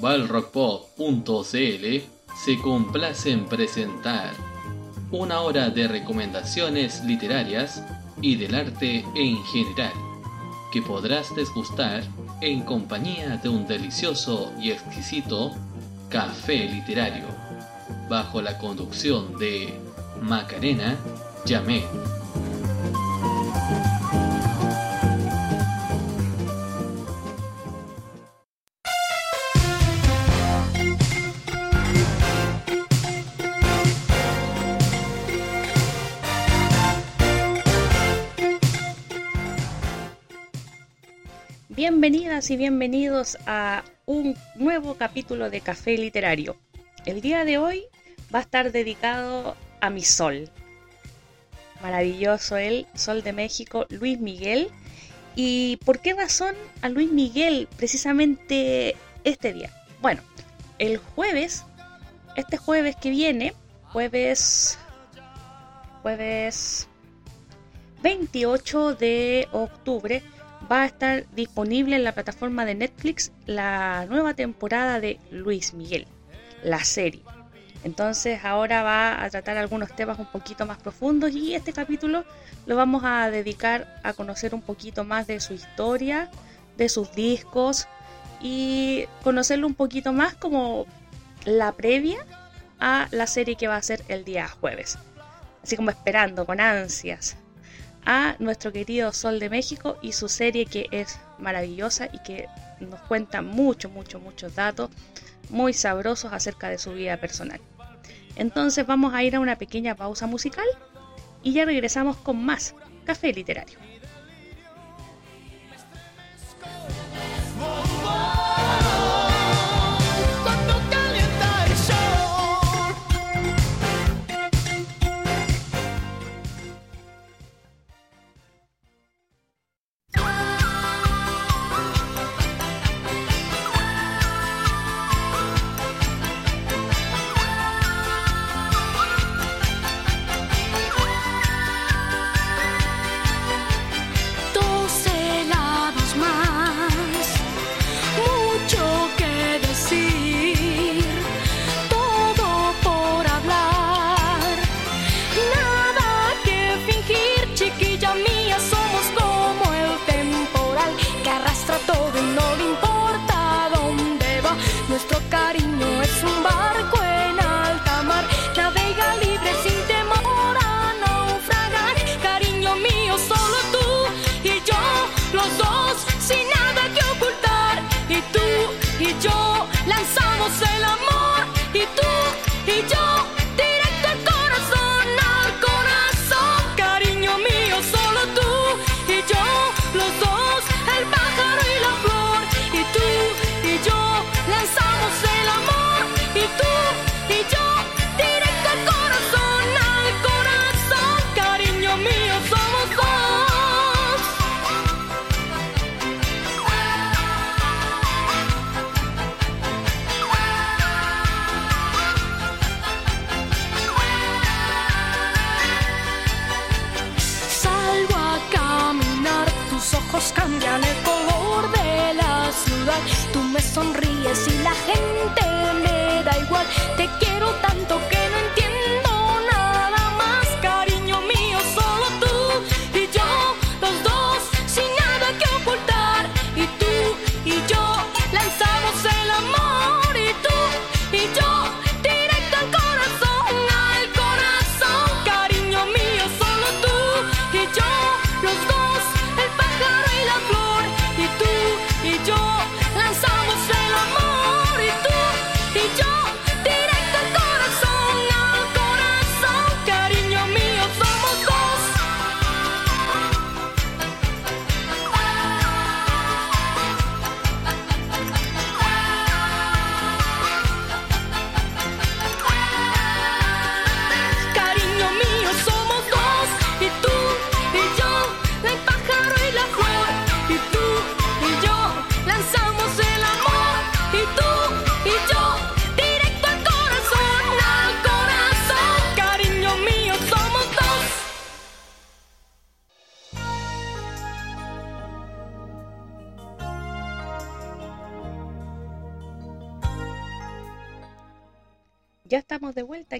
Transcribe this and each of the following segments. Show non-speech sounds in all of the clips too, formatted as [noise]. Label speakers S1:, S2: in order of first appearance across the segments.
S1: balrockpop.cl se complace en presentar una hora de recomendaciones literarias y del arte en general, que podrás desgustar en compañía de un delicioso y exquisito café literario, bajo la conducción de Macarena Yamé.
S2: Y bienvenidos a un nuevo capítulo de Café Literario. El día de hoy va a estar dedicado a mi sol. Maravilloso el Sol de México, Luis Miguel. ¿Y por qué razón a Luis Miguel precisamente este día? Bueno, el jueves, este jueves que viene, jueves, jueves 28 de octubre, va a estar disponible en la plataforma de Netflix la nueva temporada de Luis Miguel, la serie. Entonces ahora va a tratar algunos temas un poquito más profundos y este capítulo lo vamos a dedicar a conocer un poquito más de su historia, de sus discos y conocerlo un poquito más como la previa a la serie que va a ser el día jueves. Así como esperando con ansias a nuestro querido Sol de México y su serie que es maravillosa y que nos cuenta mucho, mucho, muchos datos muy sabrosos acerca de su vida personal. Entonces vamos a ir a una pequeña pausa musical y ya regresamos con más café literario.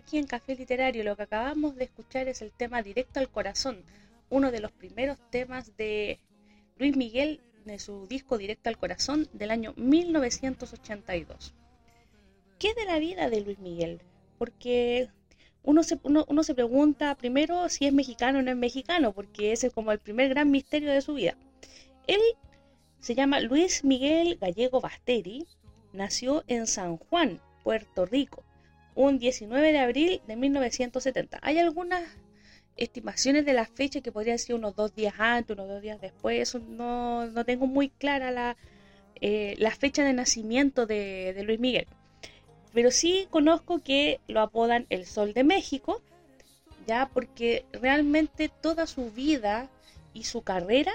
S3: Aquí en Café Literario. Lo que acabamos de escuchar es el tema Directo al Corazón, uno de los primeros temas de Luis Miguel de su disco Directo al Corazón del año 1982. ¿Qué de la vida de Luis Miguel? Porque uno se, uno, se pregunta primero si es mexicano o no es mexicano, porque ese es como el primer gran misterio de su vida. Él se llama Luis Miguel Gallego Basteri, nació en San Juan, Puerto Rico, un 19 de abril de 1970. Hay algunas estimaciones de la fecha que podrían ser unos dos días antes, unos dos días después. no, tengo muy clara la, eh, la fecha de nacimiento de, Luis Miguel. Pero sí conozco que lo apodan el Sol de México, ya porque realmente toda su vida y su carrera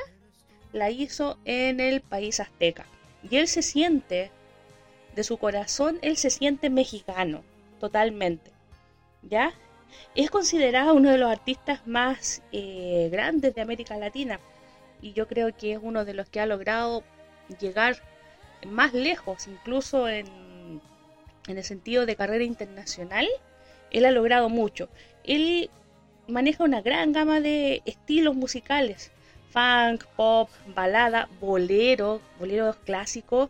S3: la hizo en el país azteca. Y él se siente, de su corazón, él se siente mexicano totalmente. ¿Ya? Es considerado uno de los artistas más eh, grandes de América Latina y yo creo que es uno de los que ha logrado llegar más lejos, incluso en, en el sentido de carrera internacional. Él ha logrado mucho. Él maneja una gran gama de estilos musicales. Funk, pop, balada, bolero, boleros clásicos,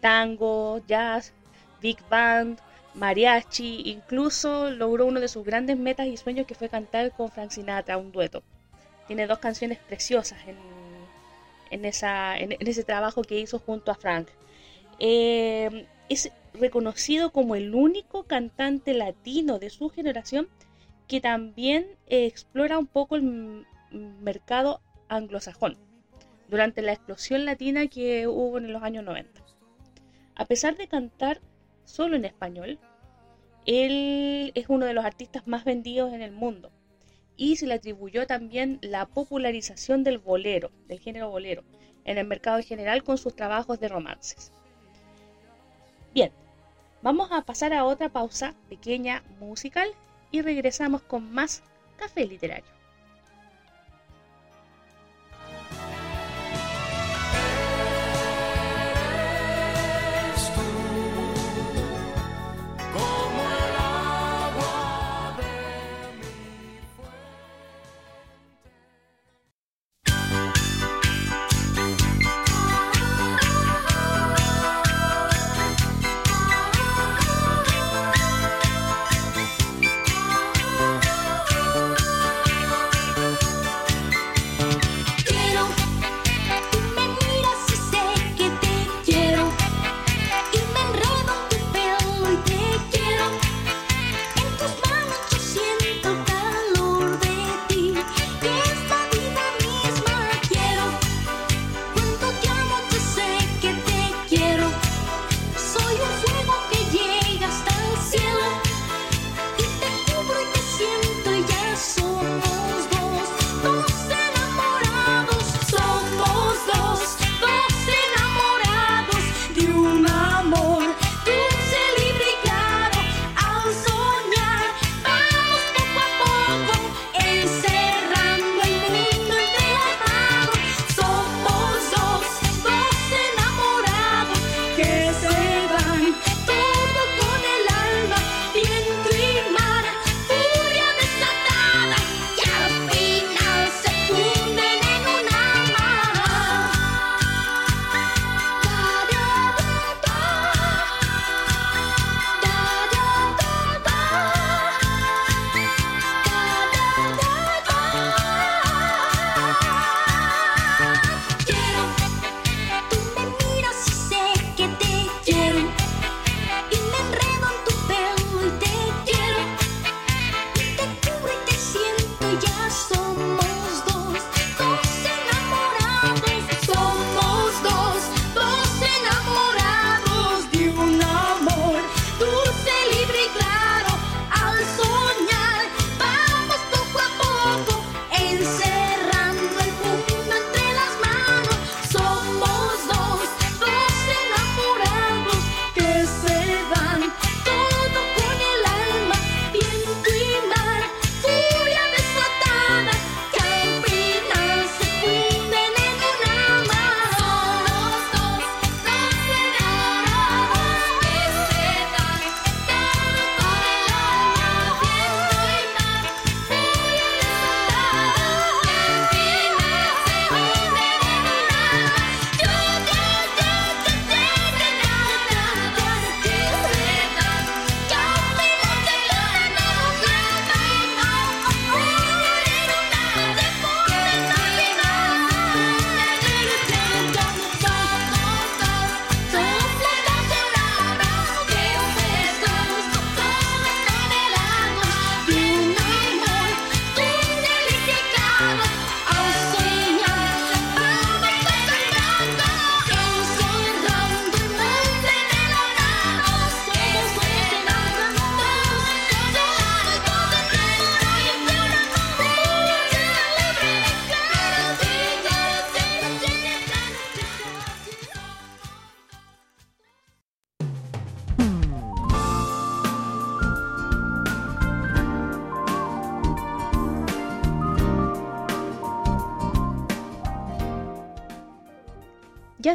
S3: tango, jazz, big band, mariachi, incluso logró uno de sus grandes metas y sueños que fue cantar con Frank Sinatra, un dueto. Tiene dos canciones preciosas en, ese trabajo que hizo junto a Frank. Eh, es reconocido como el único cantante latino de su generación que también explora un poco el mercado anglosajón durante la explosión latina que hubo en los años 90. A pesar de cantar solo en español. Él es uno de los artistas más vendidos en el mundo y se le atribuyó también la popularización del bolero, del género bolero, en el mercado en general con sus trabajos de romances. Bien, vamos a pasar a otra pausa pequeña musical y regresamos con más café literario.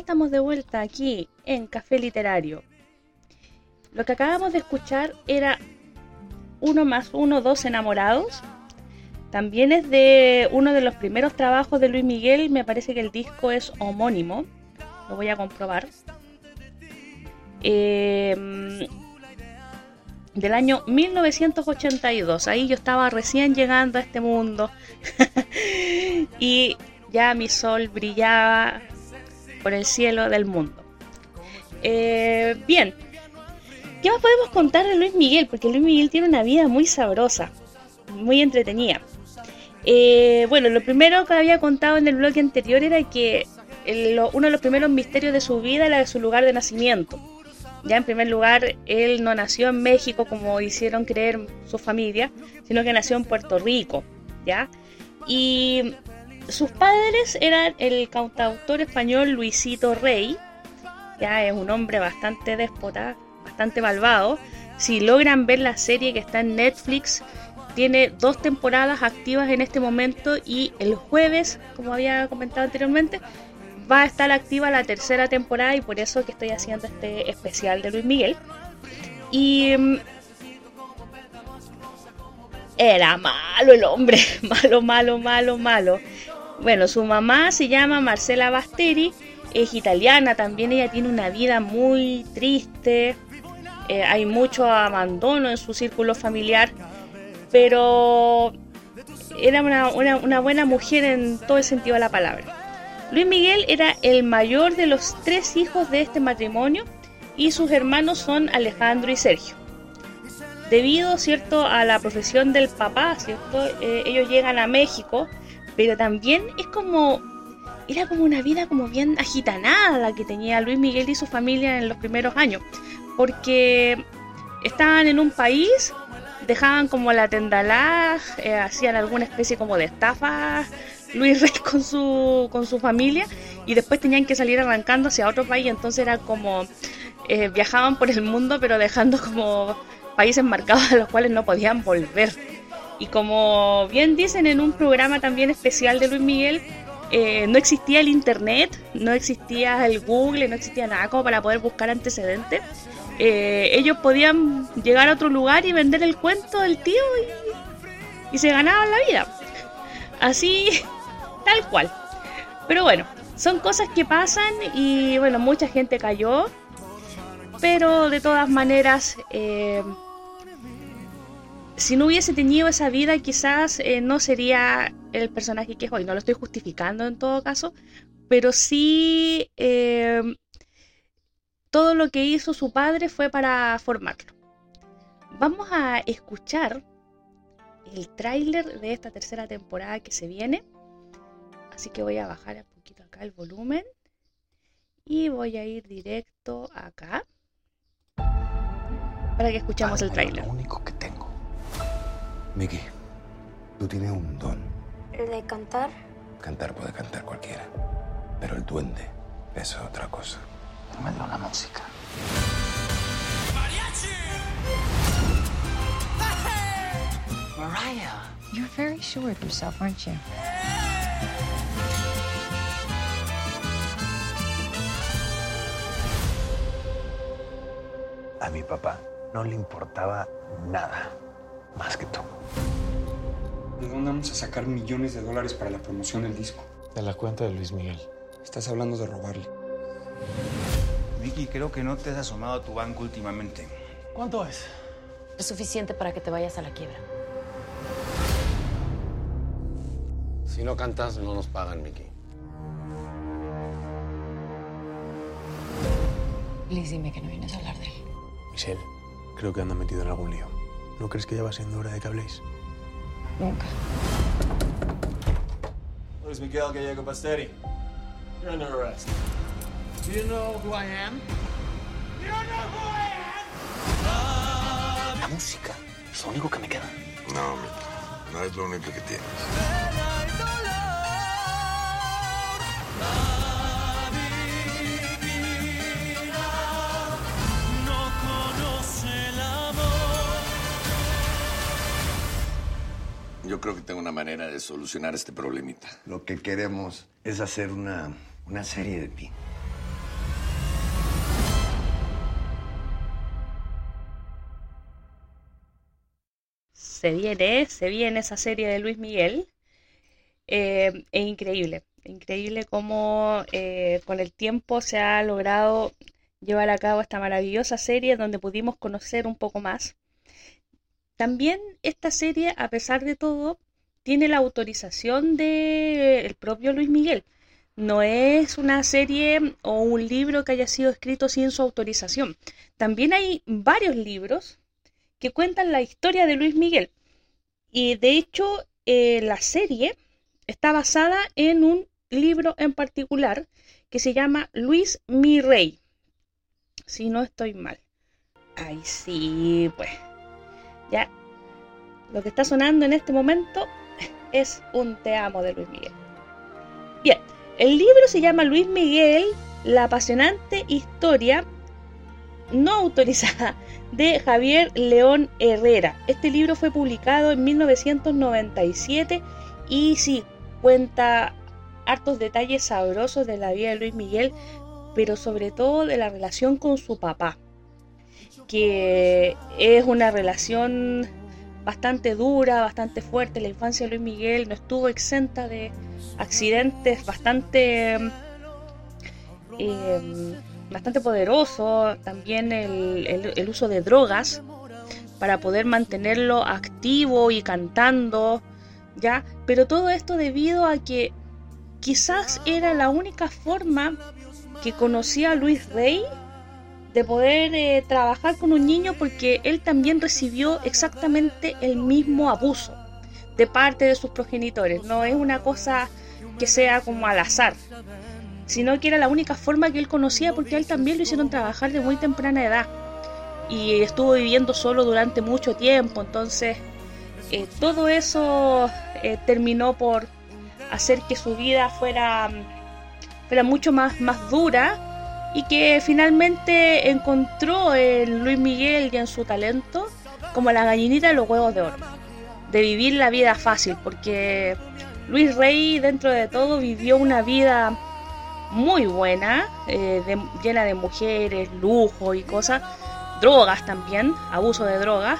S3: Estamos de vuelta aquí en Café Literario. Lo que acabamos de escuchar era Uno más uno, dos enamorados. También es de uno de los primeros trabajos de Luis Miguel, me parece que el disco es homónimo. Lo voy a comprobar. Em, del año 1982. Ahí yo estaba recién llegando a este mundo [laughs] y ya mi sol brillaba por el cielo del mundo. Eh, bien, ¿qué más podemos contar de Luis Miguel? Porque Luis Miguel tiene una vida muy sabrosa, muy entretenida. Eh, bueno, lo primero que había contado en el blog anterior era que uno de los primeros misterios de su vida era su lugar de nacimiento. Ya en primer lugar, él no nació en México como hicieron creer su familia, sino que nació en Puerto Rico, ¿ya? Y sus padres eran el cantautor español Luisito Rey, ya es un hombre bastante déspota, bastante malvado. Si logran ver la serie que está en Netflix, tiene dos temporadas activas en este momento y el jueves, como había comentado anteriormente, va a estar activa la tercera temporada y por eso que estoy haciendo este especial de Luis Miguel. Y mm, era malo el hombre, [laughs] malo, malo, malo, malo. Bueno, su mamá se llama Marcela Basteri, es italiana también, ella tiene una vida muy triste, eh, hay mucho abandono en su círculo familiar, pero era una, una buena mujer en todo el sentido de la palabra. Luis Miguel era el mayor de los tres hijos de este matrimonio y sus hermanos son Alejandro y Sergio. Debido, cierto, a la profesión del papá, cierto, eh, ellos llegan a México, pero también es como era como una vida como bien agitanada la que tenía Luis Miguel y su familia en los primeros años, porque estaban en un país, dejaban como la tendalá, eh, hacían alguna especie como de estafa Luis Rey [laughs] con su, con su familia y después tenían que salir arrancando hacia otro país, entonces era como eh, viajaban por el mundo pero dejando como países marcados a los cuales no podían volver. Y como bien dicen en un programa también especial de Luis Miguel, eh, no existía el internet, no existía el Google, no existía nada como para poder buscar antecedentes. Eh, ellos podían llegar a otro lugar y vender el cuento del tío y, se ganaban la vida. Así [laughs] tal cual. Pero bueno, son cosas que pasan y bueno, mucha gente cayó. Pero de todas maneras, eh, si no hubiese tenido esa vida, quizás eh, no sería el personaje que es hoy. No lo estoy justificando en todo caso, pero sí eh, todo lo que hizo su padre fue para formarlo. Vamos a escuchar el tráiler de esta tercera temporada que se viene. Así que voy a bajar un poquito acá el volumen. Y voy a ir directo acá. Para que escuchemos el trailer.
S4: Lo único que tengo. Mickey, tú tienes un don.
S5: ¿El de cantar?
S4: Cantar puede cantar cualquiera. Pero el duende, eso es otra cosa. Me dio la música.
S6: Mariah, you're very sure of yourself, aren't you?
S4: A mi papá no le importaba nada más que tú.
S7: ¿De dónde vamos a sacar millones de dólares para la promoción del disco?
S8: De la cuenta de Luis Miguel.
S7: Estás hablando de robarle.
S9: Vicky, creo que no te has asomado a tu banco últimamente.
S8: ¿Cuánto es?
S10: Lo suficiente para que te vayas a la quiebra.
S11: Si no cantas, no nos pagan, Mickey.
S6: Liz, dime que no vienes a hablar de él.
S8: Michelle, creo que anda metido en algún lío. ¿No crees que ya va siendo hora de que habléis?
S6: Nunca.
S12: Luis Miguel Gallego Basteri. You're under arrest.
S13: Do you know who I am?
S12: You know who I
S4: La música es lo único que me queda.
S11: No. No es lo único que tienes. Creo que tengo una manera de solucionar este problemita.
S4: Lo que queremos es hacer una, una serie de ti.
S3: Se viene, se viene esa serie de Luis Miguel. Eh, es increíble, increíble cómo eh, con el tiempo se ha logrado llevar a cabo esta maravillosa serie donde pudimos conocer un poco más también esta serie, a pesar de todo, tiene la autorización del propio Luis Miguel. No es una serie o un libro que haya sido escrito sin su autorización. También hay varios libros que cuentan la historia de Luis Miguel. Y de hecho, eh, la serie está basada en un libro en particular que se llama Luis mi Rey. Si no estoy mal. Ay, sí, pues. Ya. Lo que está sonando en este momento es un te amo de Luis Miguel. Bien, el libro se llama Luis Miguel, la apasionante historia no autorizada de Javier León Herrera. Este libro fue publicado en 1997 y sí, cuenta hartos detalles sabrosos de la vida de Luis Miguel, pero sobre todo de la relación con su papá, que es una relación bastante dura, bastante fuerte. La infancia de Luis Miguel no estuvo exenta de accidentes bastante, eh, bastante poderosos. También el, el uso de drogas para poder mantenerlo activo y cantando, ¿ya? Pero todo esto debido a que quizás era la única forma que conocía a Luis Rey de poder eh, trabajar con un niño porque él también recibió exactamente el mismo abuso de parte de sus progenitores. No es una cosa que sea como al azar, sino que era la única forma que él conocía porque a él también lo hicieron trabajar de muy temprana edad y estuvo viviendo solo durante mucho tiempo. Entonces, eh, todo eso eh, terminó por hacer que su vida fuera, fuera mucho más, más dura y que finalmente encontró en Luis Miguel y en su talento como la gallinita de los huevos de oro, de vivir la vida fácil, porque Luis Rey dentro de todo vivió una vida muy buena, eh, llena de mujeres, lujo y cosas, drogas también, abuso de drogas,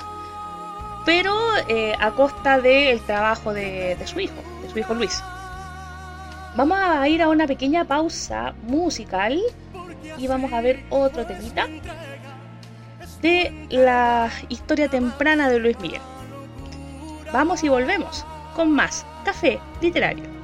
S3: pero eh, a costa del trabajo de, de su hijo, de su hijo Luis. Vamos a ir a una pequeña pausa musical y vamos a ver otro temita de la historia temprana de Luis Miguel. Vamos y volvemos con más café literario.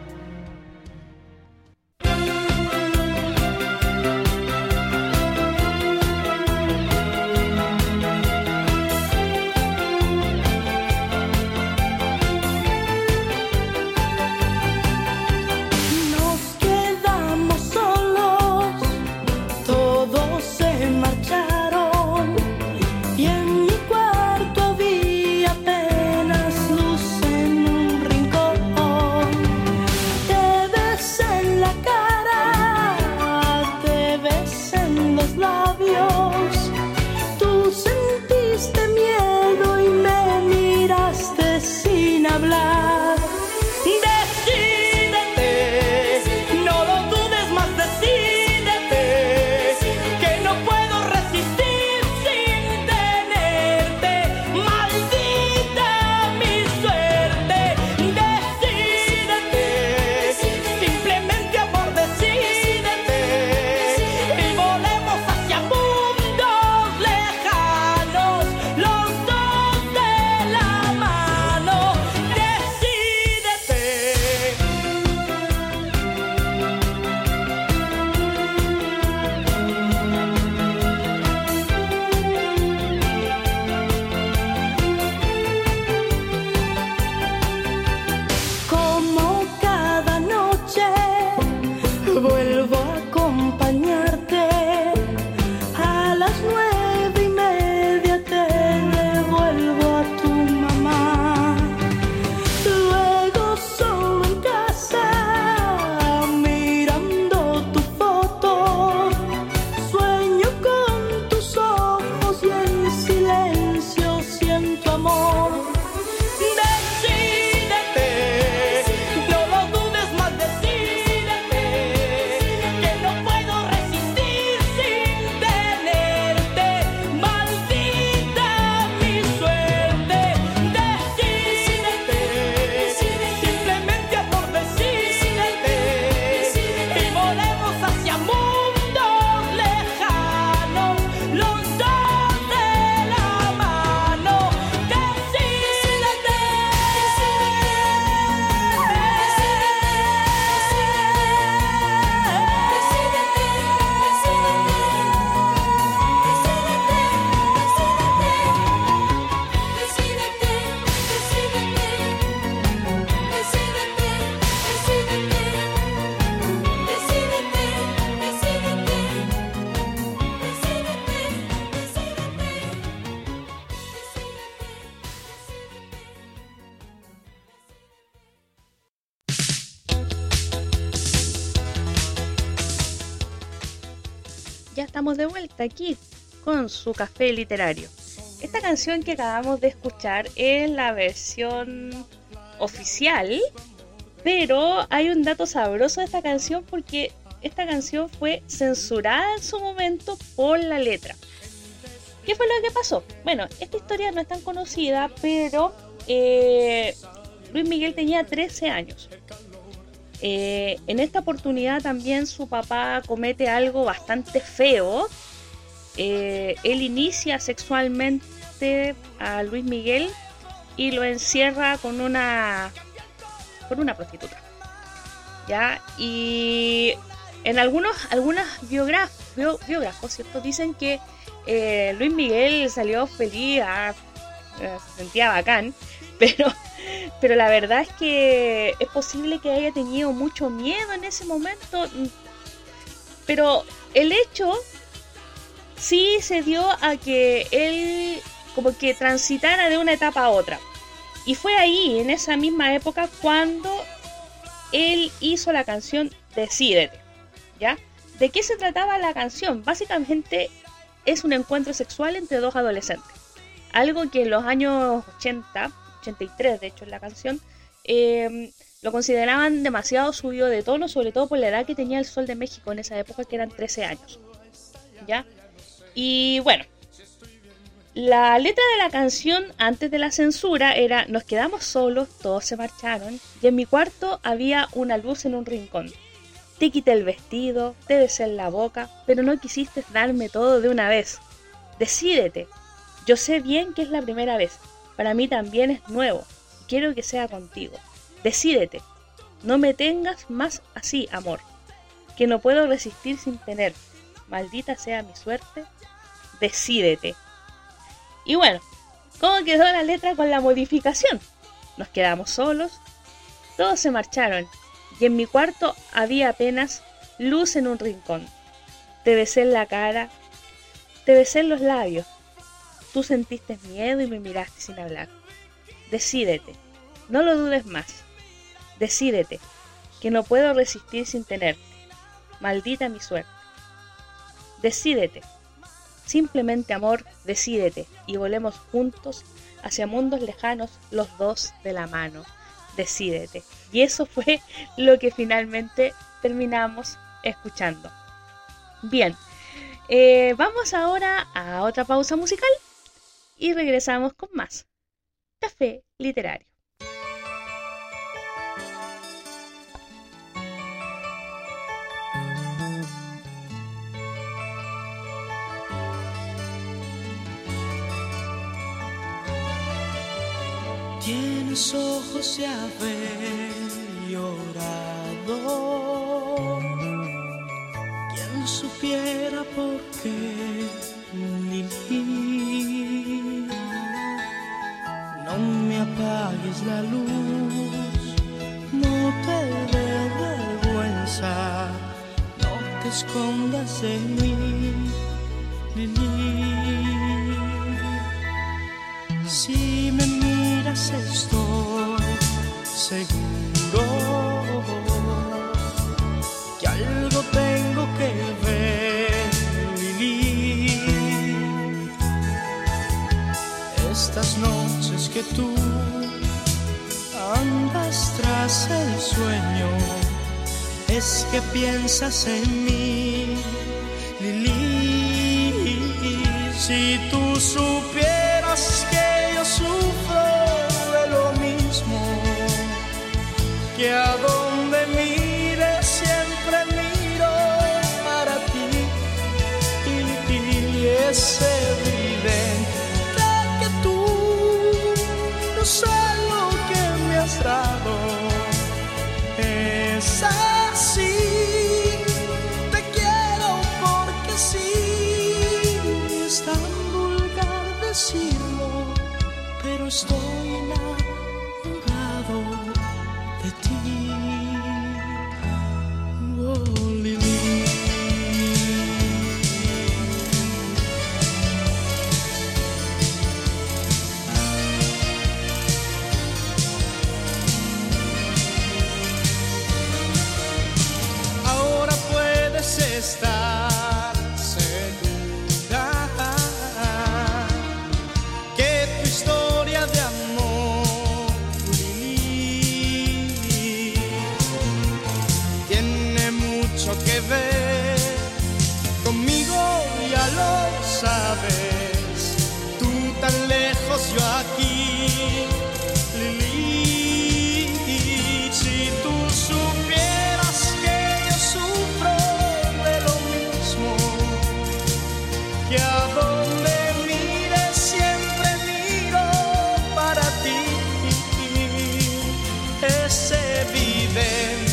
S3: De vuelta aquí con su café literario. Esta canción que acabamos de escuchar es la versión oficial, pero hay un dato sabroso de esta canción porque esta canción fue censurada en su momento por la letra. ¿Qué fue lo que pasó? Bueno, esta historia no es tan conocida, pero eh, Luis Miguel tenía 13 años. Eh, en esta oportunidad también su papá comete algo bastante feo. Eh, él inicia sexualmente a Luis Miguel y lo encierra con una con una prostituta. ¿Ya? Y en algunos algunas biógrafos, ¿cierto? Dicen que eh, Luis Miguel salió feliz, ah, se sentía bacán, [laughs] pero pero la verdad es que es posible que haya tenido mucho miedo en ese momento. Pero el hecho sí se dio a que él como que transitara de una etapa a otra. Y fue ahí, en esa misma época, cuando él hizo la canción Decídete. ¿Ya? ¿De qué se trataba la canción? Básicamente es un encuentro sexual entre dos adolescentes. Algo que en los años 80 83 de hecho en la canción, em, lo consideraban demasiado subido de tono, sobre todo por la edad que tenía el Sol de México en esa época, que eran 13 años. ¿Ya? Y bueno, la letra de la canción antes de la censura era Nos quedamos solos, todos se marcharon, y en mi cuarto había una luz en un rincón. Te quité el vestido, te besé en la boca, pero no quisiste darme todo de una vez. Decídete. Yo sé bien que es la primera vez, para mí también es nuevo. Quiero que sea contigo. Decídete. No me tengas más así, amor. Que no puedo resistir sin tener. Maldita sea mi suerte. Decídete. Y bueno, ¿cómo quedó la letra con la modificación? Nos quedamos solos. Todos se marcharon. Y en mi cuarto había apenas luz en un rincón. Te besé en la cara. Te besé en los labios Tú sentiste miedo y me miraste sin hablar. Decídete, no lo dudes más. Decídete, que no puedo resistir sin tenerte. Maldita mi suerte. Decídete. Simplemente amor, decídete y volemos juntos hacia mundos lejanos los dos de la mano. Decídete. Y eso fue lo que finalmente terminamos escuchando. Bien, eh, vamos ahora a otra pausa musical y regresamos con más. Café Literario.
S5: Tienes ojos de haber llorado. Quien supiera por qué ni apagues la luz, no te dé vergüenza, no te escondas de mí, Lili. Si me miras estoy seguro que algo tengo que ver, Lili. Estas noches que tú andas tras el sueño, es que piensas en mí, Lili. Si tú supieras que yo sufro Es evidente que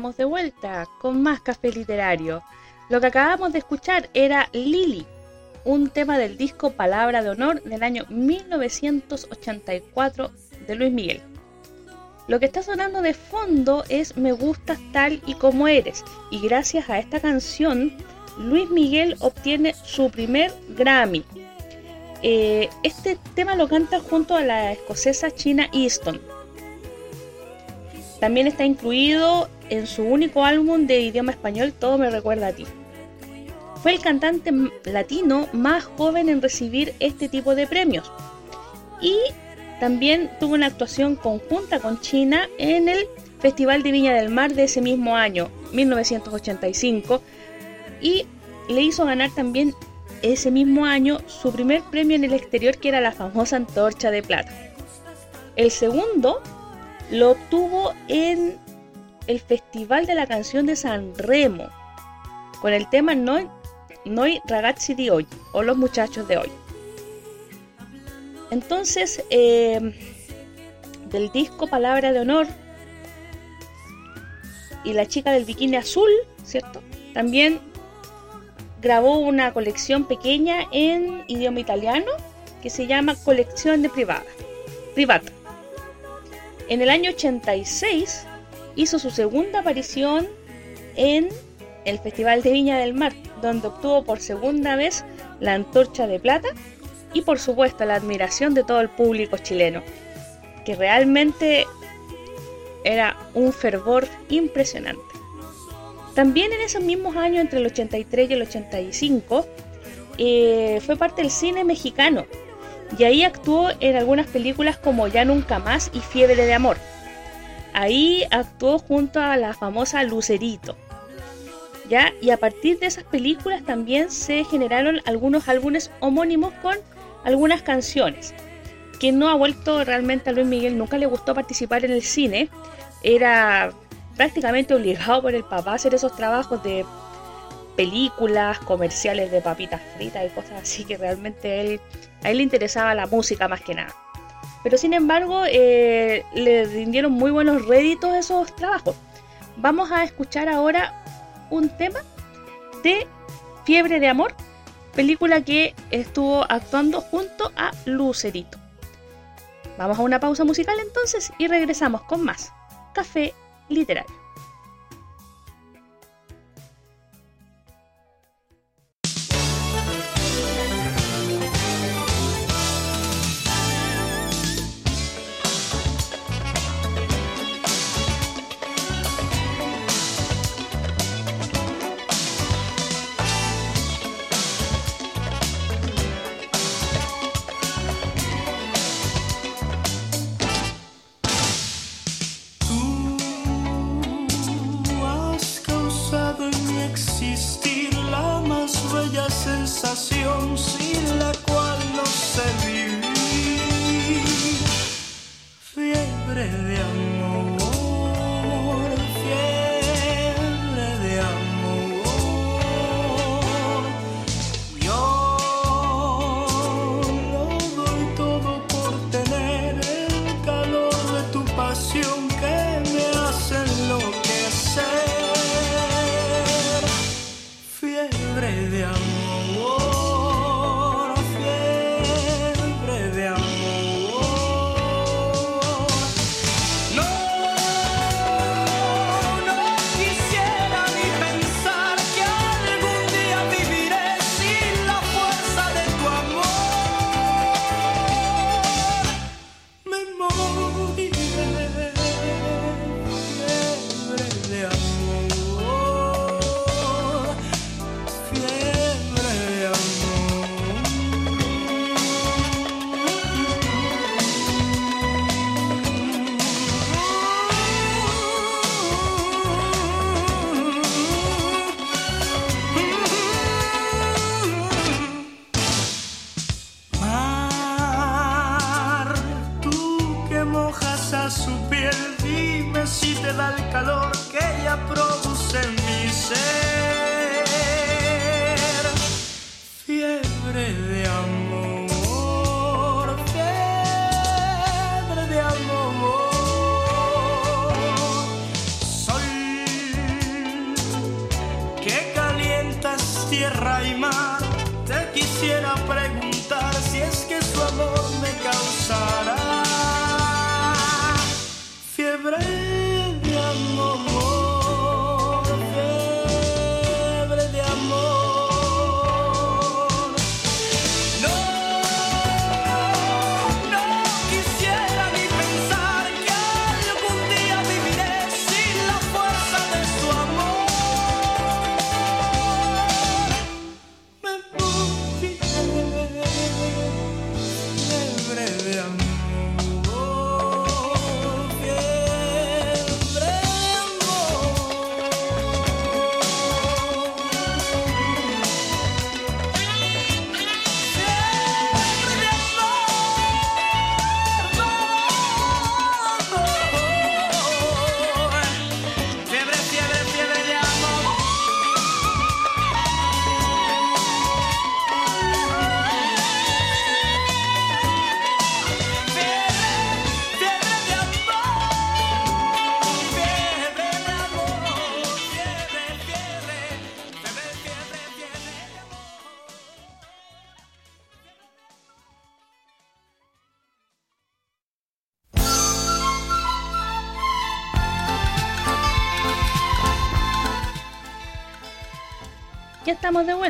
S5: de
S3: vuelta con más café literario. Lo que acabamos de escuchar era Lily, un tema del disco Palabra de Honor del año 1984 de Luis Miguel. Lo que está sonando de fondo es Me gustas tal y como eres. Y gracias a esta canción, Luis Miguel obtiene su primer Grammy. Eh, este tema lo canta junto a la escocesa China Easton. También está incluido en su único álbum de idioma español, Todo me recuerda a ti. Fue el cantante latino más joven en recibir este tipo de premios. Y también tuvo una actuación conjunta con China en el Festival de Viña del Mar de ese mismo año, 1985, y le hizo ganar también ese mismo año su primer premio en el exterior, que era la famosa Antorcha de Plata. El segundo lo obtuvo en el Festival de la Canción de San Remo, con el tema Noi, Noi ragazzi di oggi, o Los muchachos de hoy. Entonces, eh, del disco Palabra de Honor y La chica del bikini azul, ¿cierto? También grabó una colección pequeña en idioma italiano que se llama Colección de Privada. Privata. En el año 86 hizo su segunda aparición en el Festival de Viña del Mar, donde obtuvo por segunda vez la antorcha de plata y por supuesto la admiración de todo el público chileno, que realmente era un fervor impresionante. También en esos mismos años, entre el 83 y el 85, eh, fue parte del cine mexicano y ahí actuó en algunas películas como Ya Nunca Más y Fiebre de Amor. Ahí actuó junto a la famosa Lucerito. ¿Ya? Y a partir de esas películas también se generaron algunos álbumes homónimos con algunas canciones. Que no ha vuelto realmente a Luis Miguel, nunca le gustó participar en el cine. Era prácticamente obligado por el papá a hacer esos trabajos de películas, comerciales de papitas fritas y cosas así que realmente a él le interesaba la música más que nada. Pero sin embargo, eh, le rindieron muy buenos réditos esos trabajos. Vamos a escuchar ahora un tema de Fiebre de Amor, película que estuvo actuando junto a Lucerito. Vamos a una pausa musical entonces y regresamos con más Café Literario.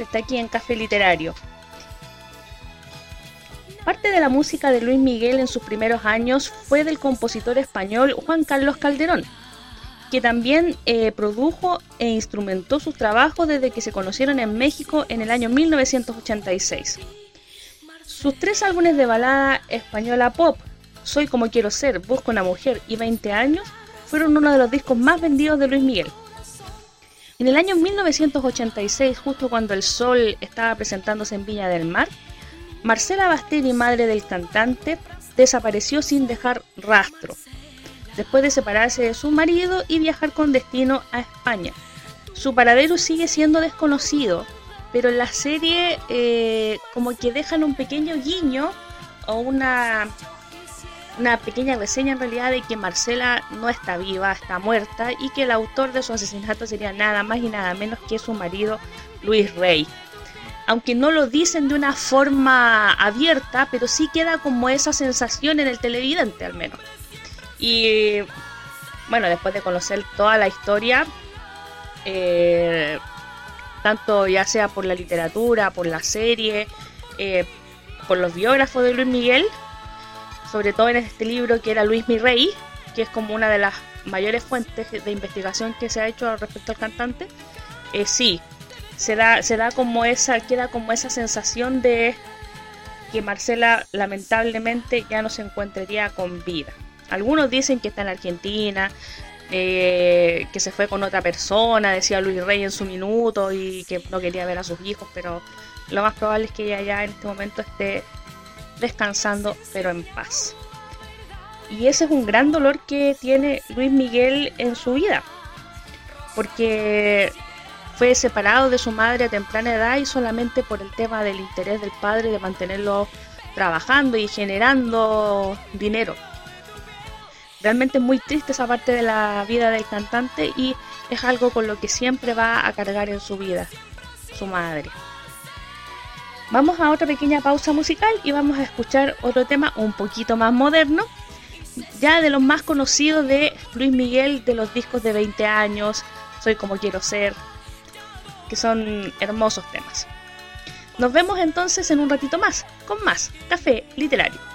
S3: Vuelta aquí en Café Literario. Parte de la música de Luis Miguel en sus primeros años fue del compositor español Juan Carlos Calderón, que también eh, produjo e instrumentó sus trabajos desde que se conocieron en México en el año 1986. Sus tres álbumes de balada española pop, Soy como quiero ser, Busco una mujer y 20 años, fueron uno de los discos más vendidos de Luis Miguel. En el año 1986, justo cuando el sol estaba presentándose en Viña del Mar, Marcela Basteri, madre del cantante, desapareció sin dejar rastro, después de separarse de su marido y viajar con destino a España. Su paradero sigue siendo desconocido, pero en la serie eh, como que dejan un pequeño guiño o una, una pequeña reseña en realidad de que Marcela no está viva, está muerta y que el autor de su asesinato sería nada más y nada menos que su marido Luis Rey. Aunque no lo dicen de una forma abierta, pero sí queda como esa sensación en el televidente al menos. Y bueno, después de conocer toda la historia, eh, tanto ya sea por la literatura, por la serie, eh, por los biógrafos de Luis Miguel, sobre todo en este libro que era Luis Mi Rey, que es como una de las mayores fuentes de investigación que se ha hecho respecto al cantante, eh, sí, se da, se da como esa, queda como esa sensación de que Marcela lamentablemente ya no se encontraría con vida. Algunos dicen que está en Argentina, eh, que se fue con otra persona, decía Luis Rey en su minuto y que no quería ver a sus hijos, pero lo más probable es que ella ya en este momento esté descansando, pero en paz. Y ese es un gran dolor que tiene Luis Miguel en su vida, porque fue separado de su madre a temprana edad y solamente por el tema del interés del padre de mantenerlo trabajando y generando dinero. Realmente es muy triste esa parte de la vida del cantante y es algo con lo que siempre va a cargar en su vida, su madre. Vamos a otra pequeña pausa musical y vamos a escuchar otro tema un poquito más moderno, ya de los más conocidos de Luis Miguel, de los discos de 20 años, Soy como quiero ser, que son hermosos temas. Nos vemos entonces en un ratito más, con más café literario.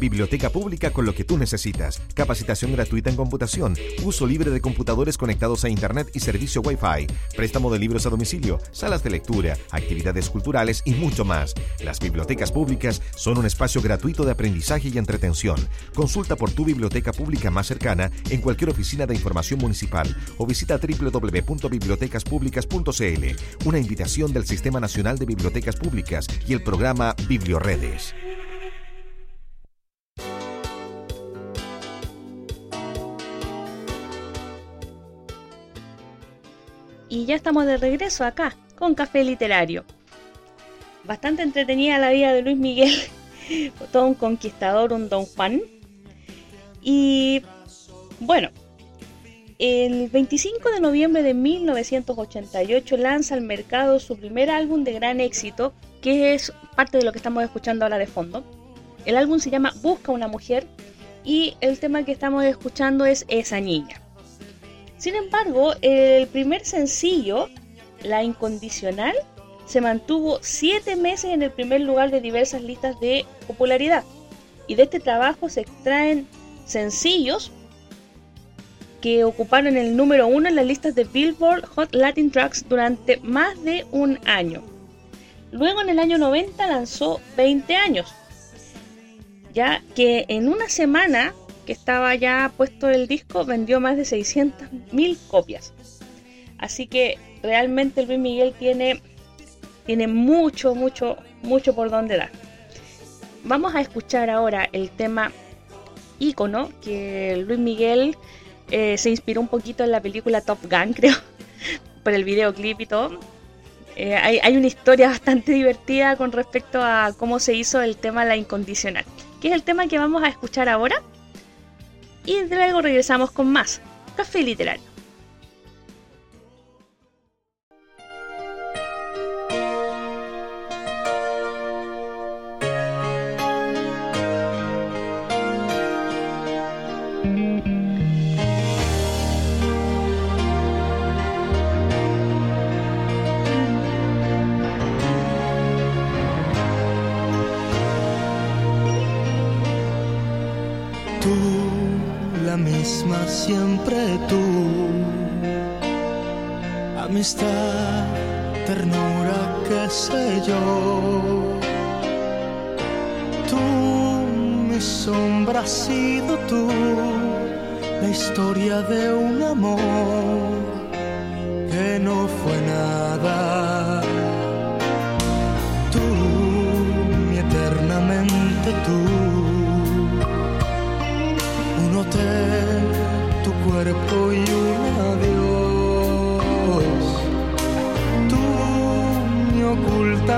S14: Biblioteca pública con lo que tú necesitas. Capacitación gratuita en computación, uso libre de computadores conectados a Internet y servicio Wi-Fi, préstamo de libros a domicilio, salas de lectura, actividades culturales y mucho más. Las bibliotecas públicas son un espacio gratuito de aprendizaje y entretención. Consulta por tu biblioteca pública más cercana en cualquier oficina de información municipal o visita www.bibliotecaspublicas.cl. Una invitación del Sistema Nacional de Bibliotecas Públicas y el programa Biblioredes.
S3: Ya estamos de regreso acá con Café Literario. Bastante entretenida la vida de Luis Miguel, [laughs] todo un conquistador, un don Juan. Y bueno, el 25 de noviembre de 1988 lanza al mercado su primer álbum de gran éxito, que es parte de lo que estamos escuchando ahora de fondo. El álbum se llama Busca una mujer y el tema que estamos escuchando es Esa niña. Sin embargo, el primer sencillo, La Incondicional, se mantuvo siete meses en el primer lugar de diversas listas de popularidad. Y de este trabajo se extraen sencillos que ocuparon el número uno en las listas de Billboard Hot Latin Tracks durante más de un año. Luego en el año 90 lanzó 20 años, ya que en una semana estaba ya puesto el disco, vendió más de 600.000 copias. Así que realmente Luis Miguel tiene, tiene mucho, mucho, mucho por donde dar. Vamos a escuchar ahora el tema ícono que Luis Miguel eh, se inspiró un poquito en la película Top Gun, [laughs] creo, por el videoclip y todo. Eh, hay, hay, una historia bastante divertida con respecto a cómo se hizo el tema La Incondicional, que es el tema que vamos a escuchar ahora y luego regresamos con más Café Literario.
S5: Amistad, ternura, qué sé yo. Tú, mi sombra, has sido tú. La historia de un amor que no fue nada. Tú, mi eternamente tú. Un hotel cuerpo y un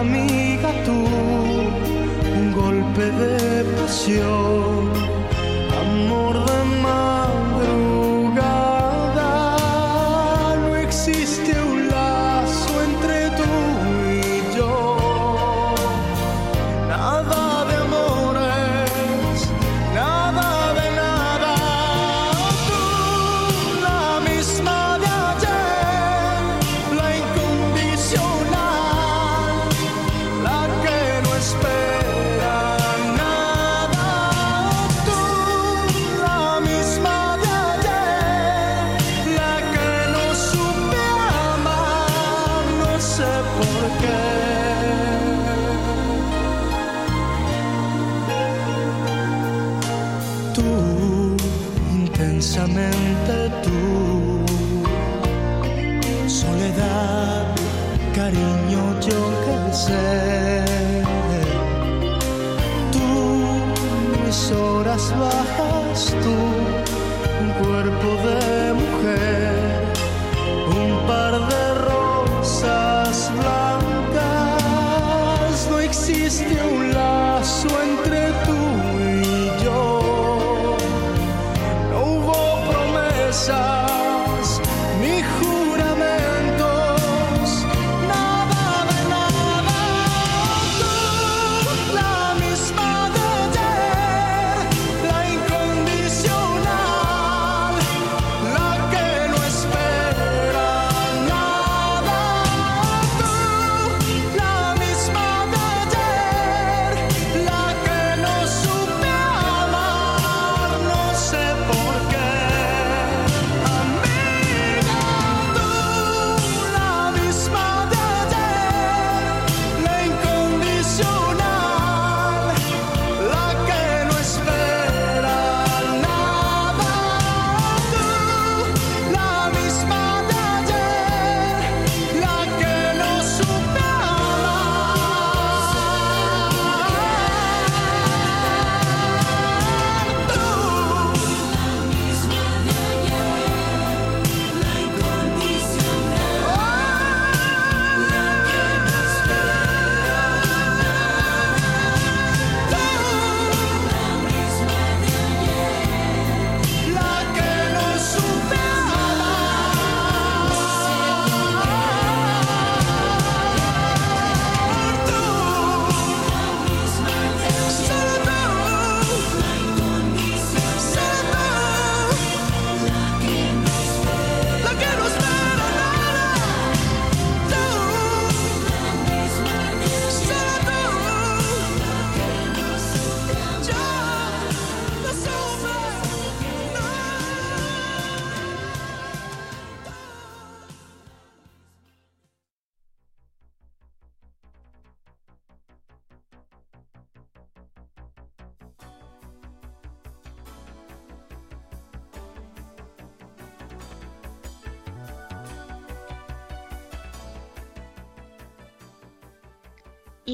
S5: amiga, tú, un golpe de pasión,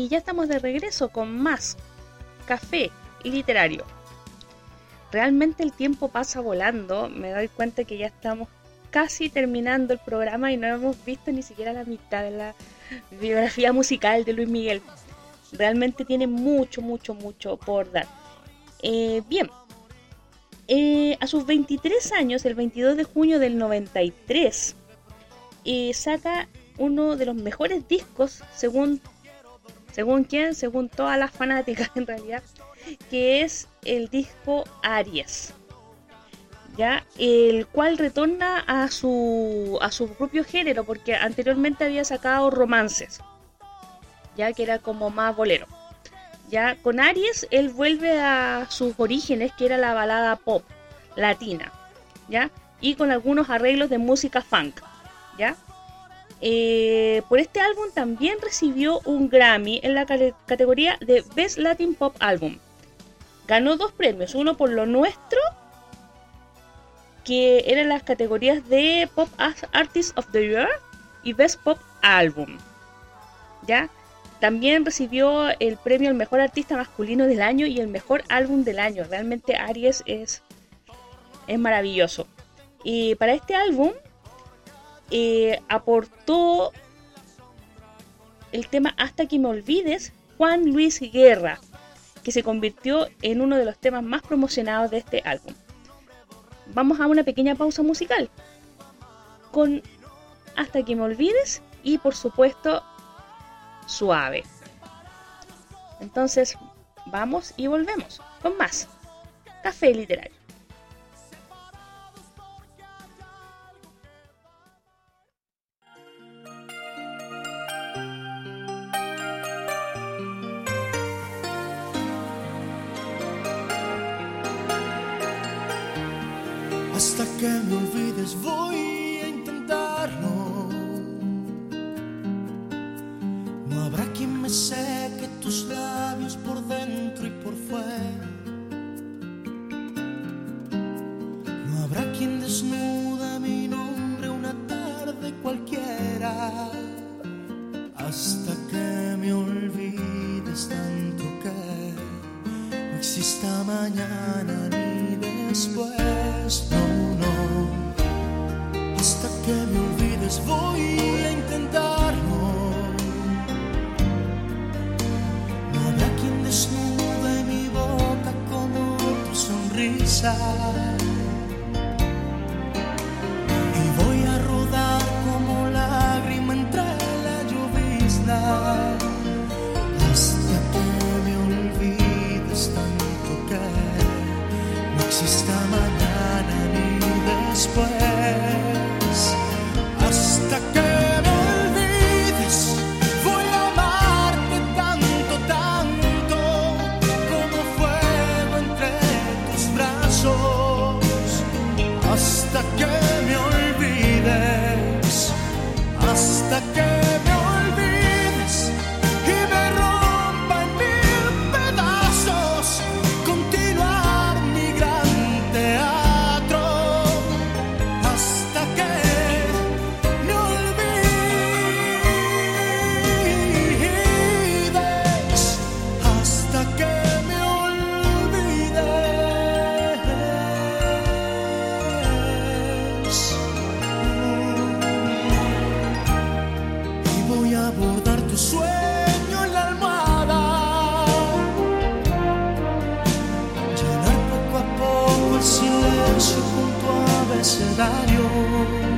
S3: Y ya estamos de regreso con más café literario. Realmente el tiempo pasa volando, me doy cuenta que ya estamos casi terminando el programa y no hemos visto ni siquiera la mitad de la biografía musical de Luis Miguel. Realmente tiene mucho, mucho, mucho por dar. Eh, bien, eh, a sus 23 años, el 22 de junio del 93, eh, saca uno de los mejores discos, según, según quién, según todas las fanáticas [laughs] en realidad, que es el disco Aries. ¿Ya? El cual retorna a su, a su propio género, porque anteriormente había sacado romances, ya que era como más bolero. Ya con Aries él vuelve a sus orígenes, que era la balada pop latina, ¿ya? Y con algunos arreglos de música funk, ¿ya? Eh, por este álbum también recibió un Grammy en la categoría de Best Latin Pop Album. Ganó dos premios, uno por lo nuestro, que eran las categorías de Pop Artist of the Year y Best Pop Album. ¿Ya? También recibió el premio al mejor artista masculino del año y el mejor álbum del año. Realmente Aries es, es maravilloso. Y para este álbum eh, aportó el tema Hasta que me olvides Juan Luis Guerra, que se convirtió en uno de los temas más promocionados de este álbum. Vamos a una pequeña pausa musical con Hasta que me olvides y por supuesto Suave. Entonces vamos y volvemos con más Café Literario.
S5: Hasta que me olvides voy silencio con tu abecedario.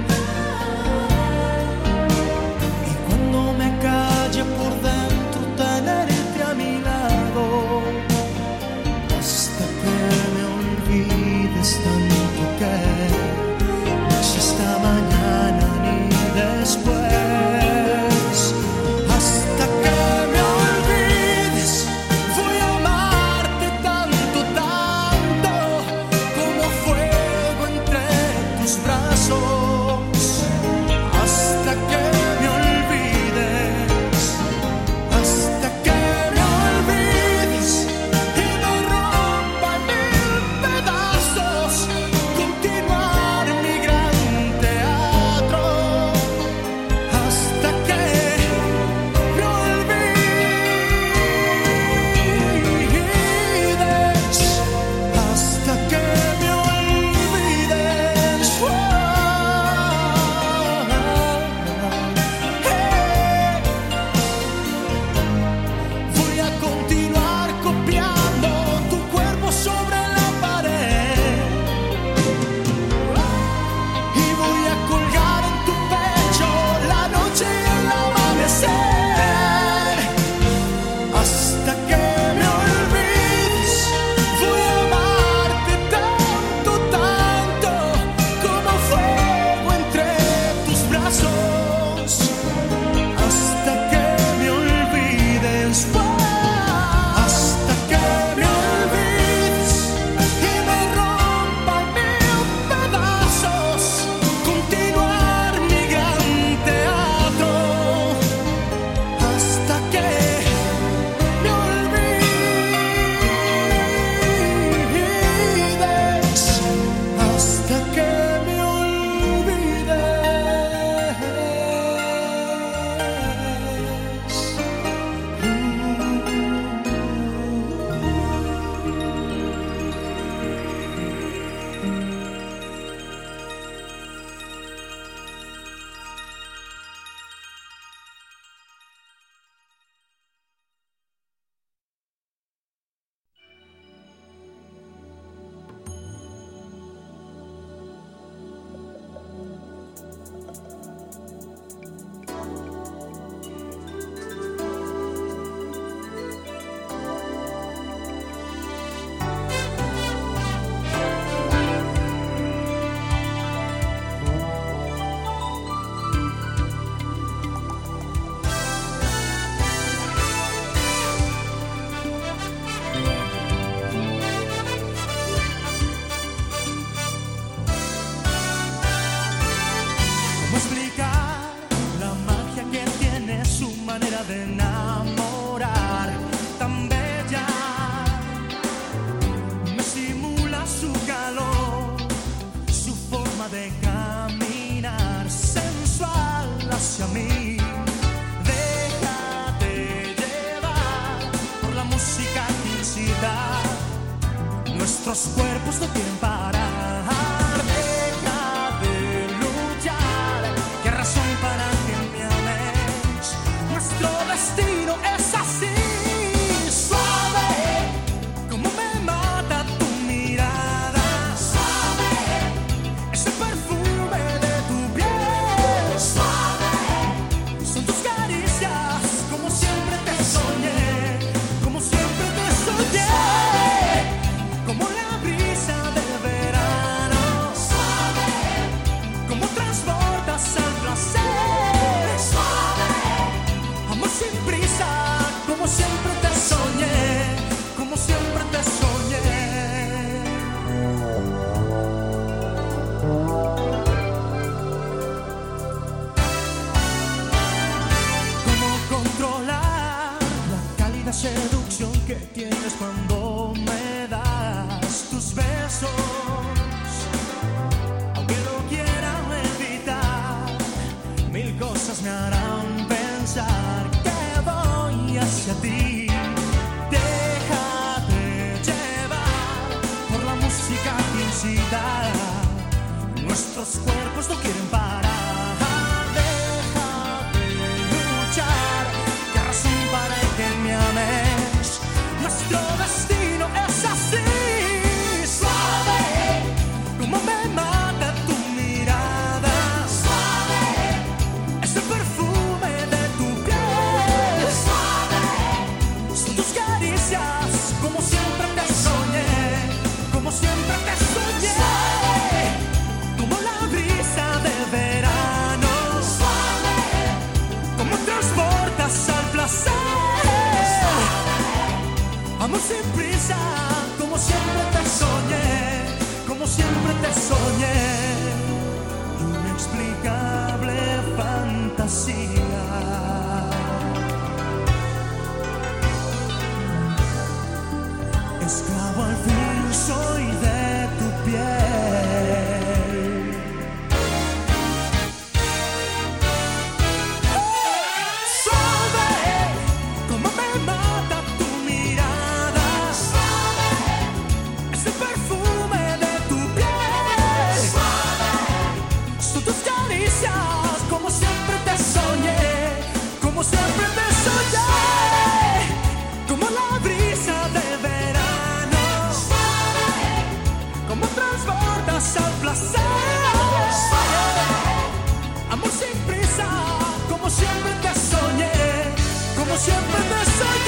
S5: Siempre te soñé.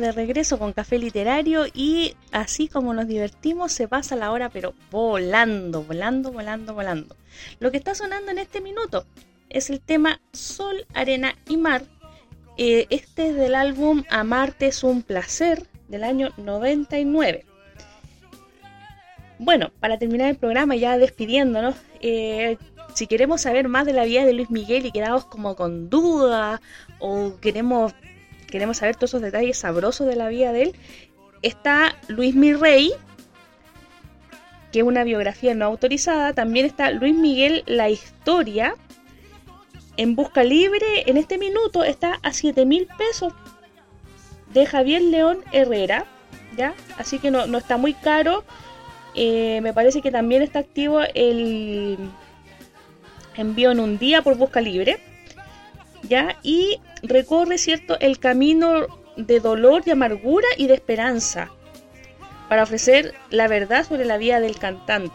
S3: De regreso con Café Literario y así como nos divertimos se pasa la hora pero volando, volando, volando, volando. Lo que está sonando en este minuto es el tema Sol, Arena y Mar. Eh, este es del álbum Amarte es un placer del año 99. Bueno, para terminar el programa ya despidiéndonos, eh, si queremos saber más de la vida de Luis Miguel y quedamos como con duda o queremos queremos saber todos esos detalles sabrosos de la vida de él, está Luis Mirrey, que es una biografía no autorizada. También está Luis Miguel, la historia. En busca libre, en este minuto, está a 7 mil pesos. De Javier León Herrera. ¿Ya? Así que no, no está muy caro. Eh, me parece que también está activo el envío en un día por busca libre. ¿Ya? Y recorre, ¿cierto?, el camino de dolor, de amargura y de esperanza para ofrecer la verdad sobre la vida del cantante.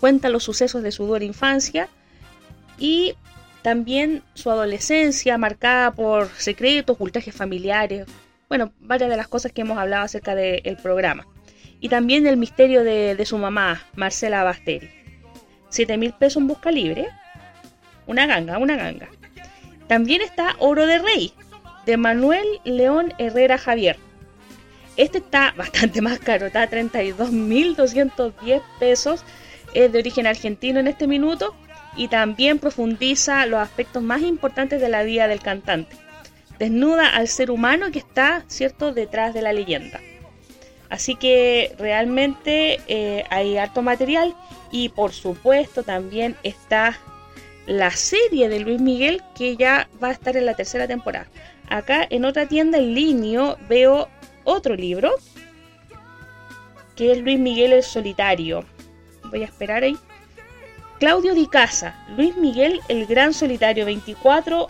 S3: Cuenta los sucesos de su dura infancia y también su adolescencia marcada por secretos, ultrajes familiares, bueno, varias de las cosas que hemos hablado acerca del programa. Y también el misterio de, su mamá, Marcela Basteri. 7 mil pesos en busca libre. Una ganga, una ganga. También está Oro de Rey, de Manuel León Herrera Javier. Este está [laughs] bastante más caro, está a 32.210 pesos. Es de origen argentino en este minuto y también profundiza los aspectos más importantes de la vida del cantante. Desnuda al ser humano que está, ¿cierto?, detrás de la leyenda. Así que realmente eh, hay harto material y por supuesto también está la serie de Luis Miguel que ya va a estar en la tercera temporada. Acá en otra tienda en línea veo otro libro que es Luis Miguel el Solitario. Voy a esperar ahí. Claudio Di Casa, Luis Miguel el Gran Solitario, 24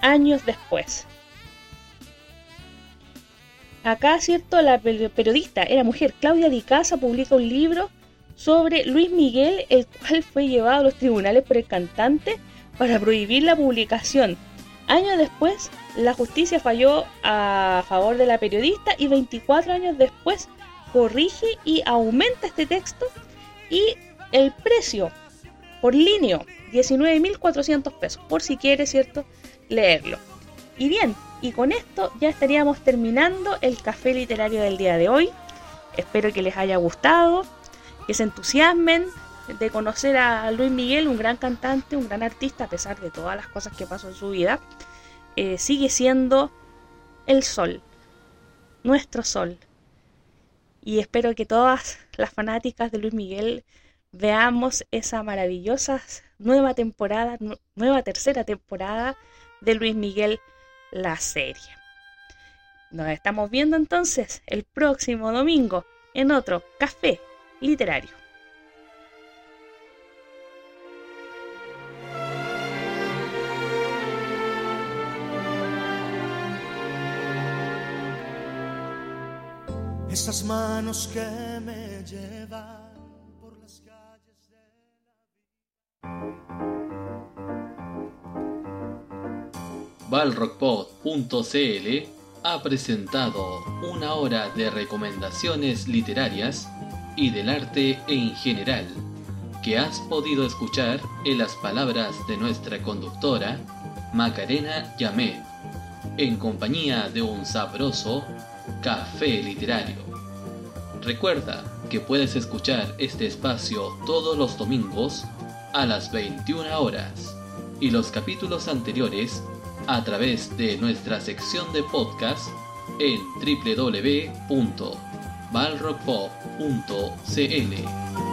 S3: años después. Acá, ¿cierto? La periodista, era mujer, Claudia Di Casa, publica un libro sobre Luis Miguel, el cual fue llevado a los tribunales por el cantante para prohibir la publicación. Años después, la justicia falló a favor de la periodista y 24 años después corrige y aumenta este texto y el precio por línea 19.400 pesos, por si quiere, ¿cierto?, leerlo. Y bien, y con esto ya estaríamos terminando el café literario del día de hoy. Espero que les haya gustado, que se entusiasmen de conocer a Luis Miguel, un gran cantante, un gran artista, a pesar de todas las cosas que pasó en su vida. Eh, sigue siendo el sol, nuestro sol. Y espero que todas las fanáticas de Luis Miguel veamos esa maravillosa nueva temporada, nueva tercera temporada de Luis Miguel, la serie. Nos estamos viendo entonces el próximo domingo en otro café literario.
S5: Esas manos que me llevan por las calles de
S1: Balrockpod.cl ha presentado una hora de recomendaciones literarias y del arte en general, que has podido escuchar en las palabras de nuestra conductora, Macarena Yamé, en compañía de un sabroso café literario. Recuerda que puedes escuchar este espacio todos los domingos a las 21 horas y los capítulos anteriores a través de nuestra sección de podcast en www.balrockpop.cl.